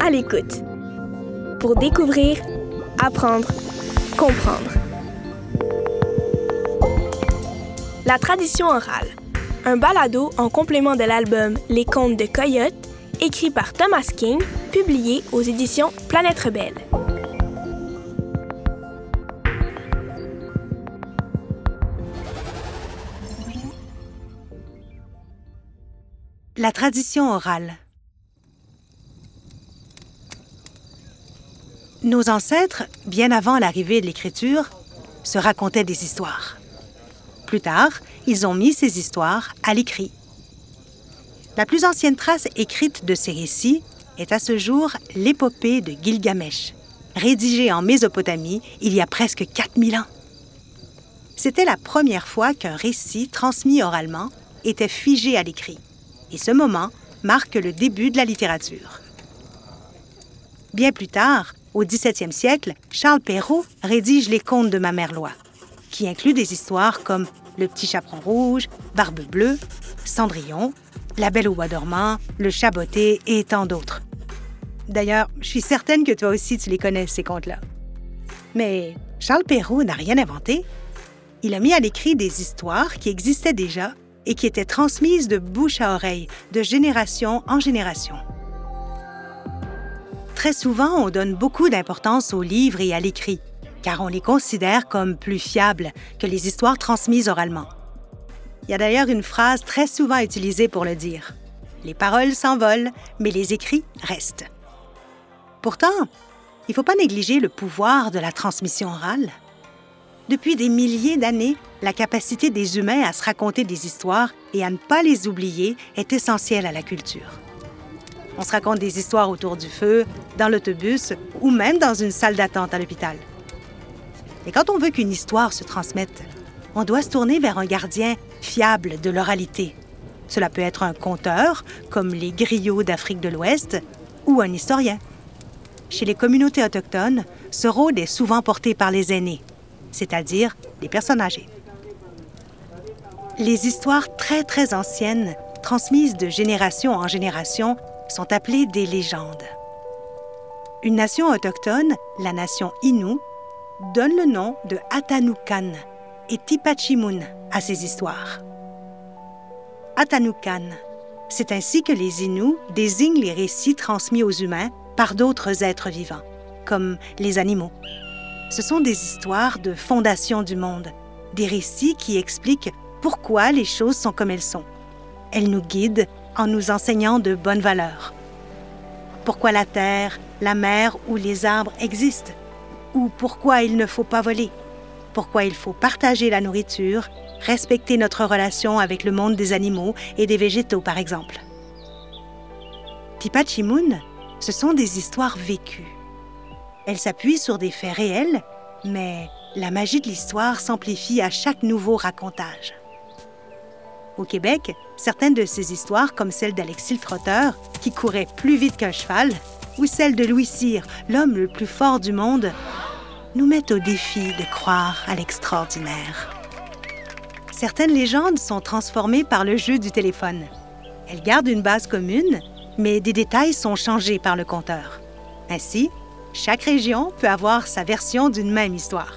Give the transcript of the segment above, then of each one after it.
À l'écoute. Pour découvrir, apprendre, comprendre. La tradition orale. Un balado en complément de l'album Les contes de Coyote, écrit par Thomas King, publié aux éditions Planète Rebelle. La tradition orale. Nos ancêtres, bien avant l'arrivée de l'écriture, se racontaient des histoires. Plus tard, ils ont mis ces histoires à l'écrit. La plus ancienne trace écrite de ces récits est à ce jour l'épopée de Gilgamesh, rédigée en Mésopotamie il y a presque 4000 ans. C'était la première fois qu'un récit transmis oralement était figé à l'écrit et ce moment marque le début de la littérature. Bien plus tard, au XVIIe siècle, Charles Perrault rédige Les Contes de ma mère Loi, qui inclut des histoires comme Le Petit Chaperon Rouge, Barbe Bleue, Cendrillon, La Belle au Bois dormant, Le Chat botté et tant d'autres. D'ailleurs, je suis certaine que toi aussi tu les connais, ces contes-là. Mais Charles Perrault n'a rien inventé. Il a mis à l'écrit des histoires qui existaient déjà et qui étaient transmises de bouche à oreille, de génération en génération. Très souvent, on donne beaucoup d'importance aux livres et à l'écrit, car on les considère comme plus fiables que les histoires transmises oralement. Il y a d'ailleurs une phrase très souvent utilisée pour le dire. Les paroles s'envolent, mais les écrits restent. Pourtant, il ne faut pas négliger le pouvoir de la transmission orale. Depuis des milliers d'années, la capacité des humains à se raconter des histoires et à ne pas les oublier est essentielle à la culture. On se raconte des histoires autour du feu, dans l'autobus ou même dans une salle d'attente à l'hôpital. Et quand on veut qu'une histoire se transmette, on doit se tourner vers un gardien fiable de l'oralité. Cela peut être un conteur, comme les griots d'Afrique de l'Ouest, ou un historien. Chez les communautés autochtones, ce rôle est souvent porté par les aînés, c'est-à-dire les personnes âgées. Les histoires très très anciennes, transmises de génération en génération, sont appelées des légendes. Une nation autochtone, la nation Innu, donne le nom de Atanukan et Tipachimun à ces histoires. Atanukan, c'est ainsi que les Inuits désignent les récits transmis aux humains par d'autres êtres vivants, comme les animaux. Ce sont des histoires de fondation du monde, des récits qui expliquent pourquoi les choses sont comme elles sont. Elles nous guident en nous enseignant de bonnes valeurs. Pourquoi la terre, la mer ou les arbres existent, ou pourquoi il ne faut pas voler, pourquoi il faut partager la nourriture, respecter notre relation avec le monde des animaux et des végétaux, par exemple? Tipachimun, ce sont des histoires vécues. Elles s'appuient sur des faits réels, mais la magie de l'histoire s'amplifie à chaque nouveau racontage. Au Québec, certaines de ces histoires, comme celle d'Alexis le Trotteur, qui courait plus vite qu'un cheval, ou celle de Louis Cyr, l'homme le plus fort du monde, nous mettent au défi de croire à l'extraordinaire. Certaines légendes sont transformées par le jeu du téléphone. Elles gardent une base commune, mais des détails sont changés par le conteur. Ainsi, chaque région peut avoir sa version d'une même histoire.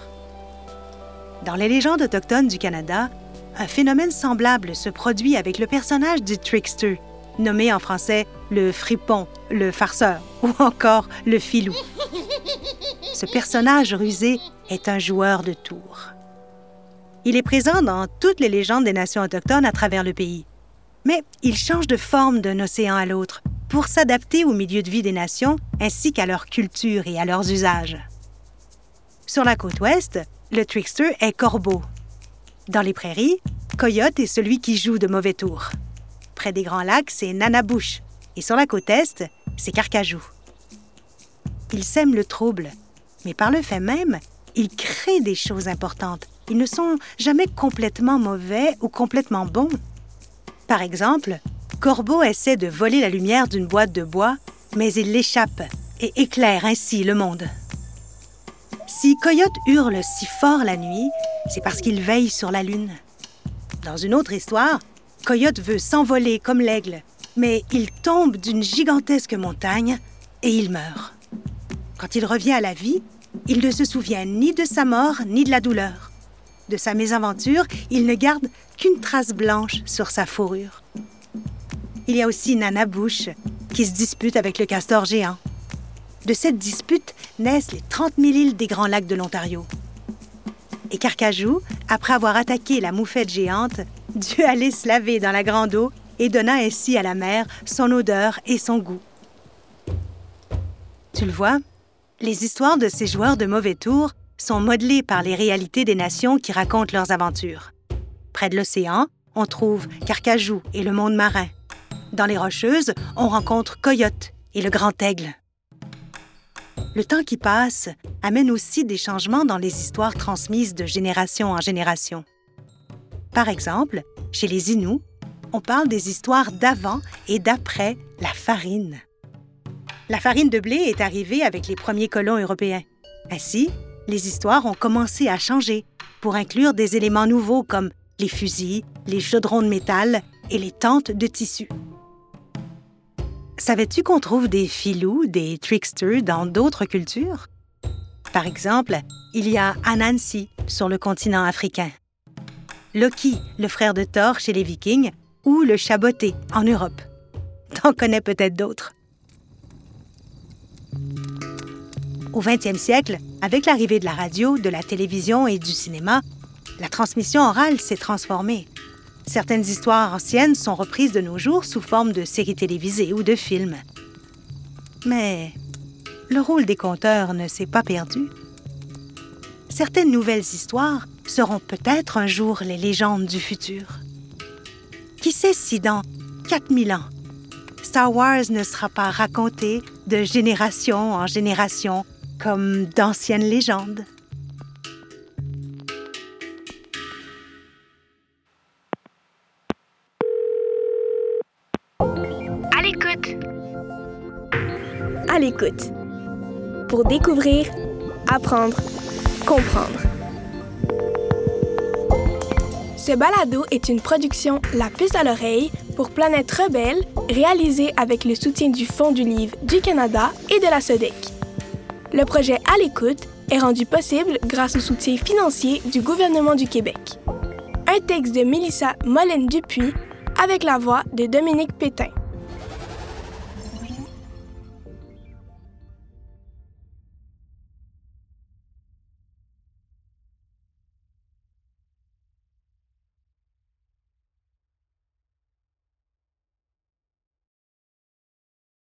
Dans les légendes autochtones du Canada, un phénomène semblable se produit avec le personnage du trickster, nommé en français le fripon, le farceur ou encore le filou. Ce personnage rusé est un joueur de tours. Il est présent dans toutes les légendes des nations autochtones à travers le pays. Mais il change de forme d'un océan à l'autre pour s'adapter au milieu de vie des nations ainsi qu'à leur culture et à leurs usages. Sur la côte ouest, le trickster est corbeau. Dans les prairies, coyote est celui qui joue de mauvais tours. Près des grands lacs, c'est nanabouche. Et sur la côte est, c'est carcajou. Ils sèment le trouble, mais par le fait même, ils créent des choses importantes. Ils ne sont jamais complètement mauvais ou complètement bons. Par exemple, Corbeau essaie de voler la lumière d'une boîte de bois, mais il l'échappe et éclaire ainsi le monde. Si Coyote hurle si fort la nuit, c'est parce qu'il veille sur la lune. Dans une autre histoire, Coyote veut s'envoler comme l'aigle, mais il tombe d'une gigantesque montagne et il meurt. Quand il revient à la vie, il ne se souvient ni de sa mort ni de la douleur. De sa mésaventure, il ne garde qu'une trace blanche sur sa fourrure. Il y a aussi Nana Bush, qui se dispute avec le castor géant. De cette dispute naissent les 30 000 îles des Grands Lacs de l'Ontario. Et Carcajou, après avoir attaqué la moufette géante, dut aller se laver dans la grande eau et donna ainsi à la mer son odeur et son goût. Tu le vois, les histoires de ces joueurs de mauvais tours sont modelées par les réalités des nations qui racontent leurs aventures. Près de l'océan, on trouve Carcajou et le monde marin. Dans les Rocheuses, on rencontre Coyote et le Grand Aigle. Le temps qui passe amène aussi des changements dans les histoires transmises de génération en génération. Par exemple, chez les Inuits, on parle des histoires d'avant et d'après la farine. La farine de blé est arrivée avec les premiers colons européens. Ainsi, les histoires ont commencé à changer pour inclure des éléments nouveaux comme les fusils, les chaudrons de métal et les tentes de tissu. Savais-tu qu'on trouve des filous, des tricksters dans d'autres cultures? Par exemple, il y a Anansi sur le continent africain. Loki, le frère de Thor chez les Vikings, ou le chaboté en Europe. T'en connais peut-être d'autres. Au 20e siècle, avec l'arrivée de la radio, de la télévision et du cinéma, la transmission orale s'est transformée. Certaines histoires anciennes sont reprises de nos jours sous forme de séries télévisées ou de films. Mais le rôle des conteurs ne s'est pas perdu. Certaines nouvelles histoires seront peut-être un jour les légendes du futur. Qui sait si dans 4000 ans, Star Wars ne sera pas raconté de génération en génération comme d'anciennes légendes? À l'écoute pour découvrir, apprendre, comprendre. Ce balado est une production La puce à l'oreille pour Planète Rebelle, réalisée avec le soutien du Fonds du livre du Canada et de la SODEC. Le projet À l'écoute est rendu possible grâce au soutien financier du gouvernement du Québec. Un texte de Mélissa Molène-Dupuis avec la voix de Dominique Pétain.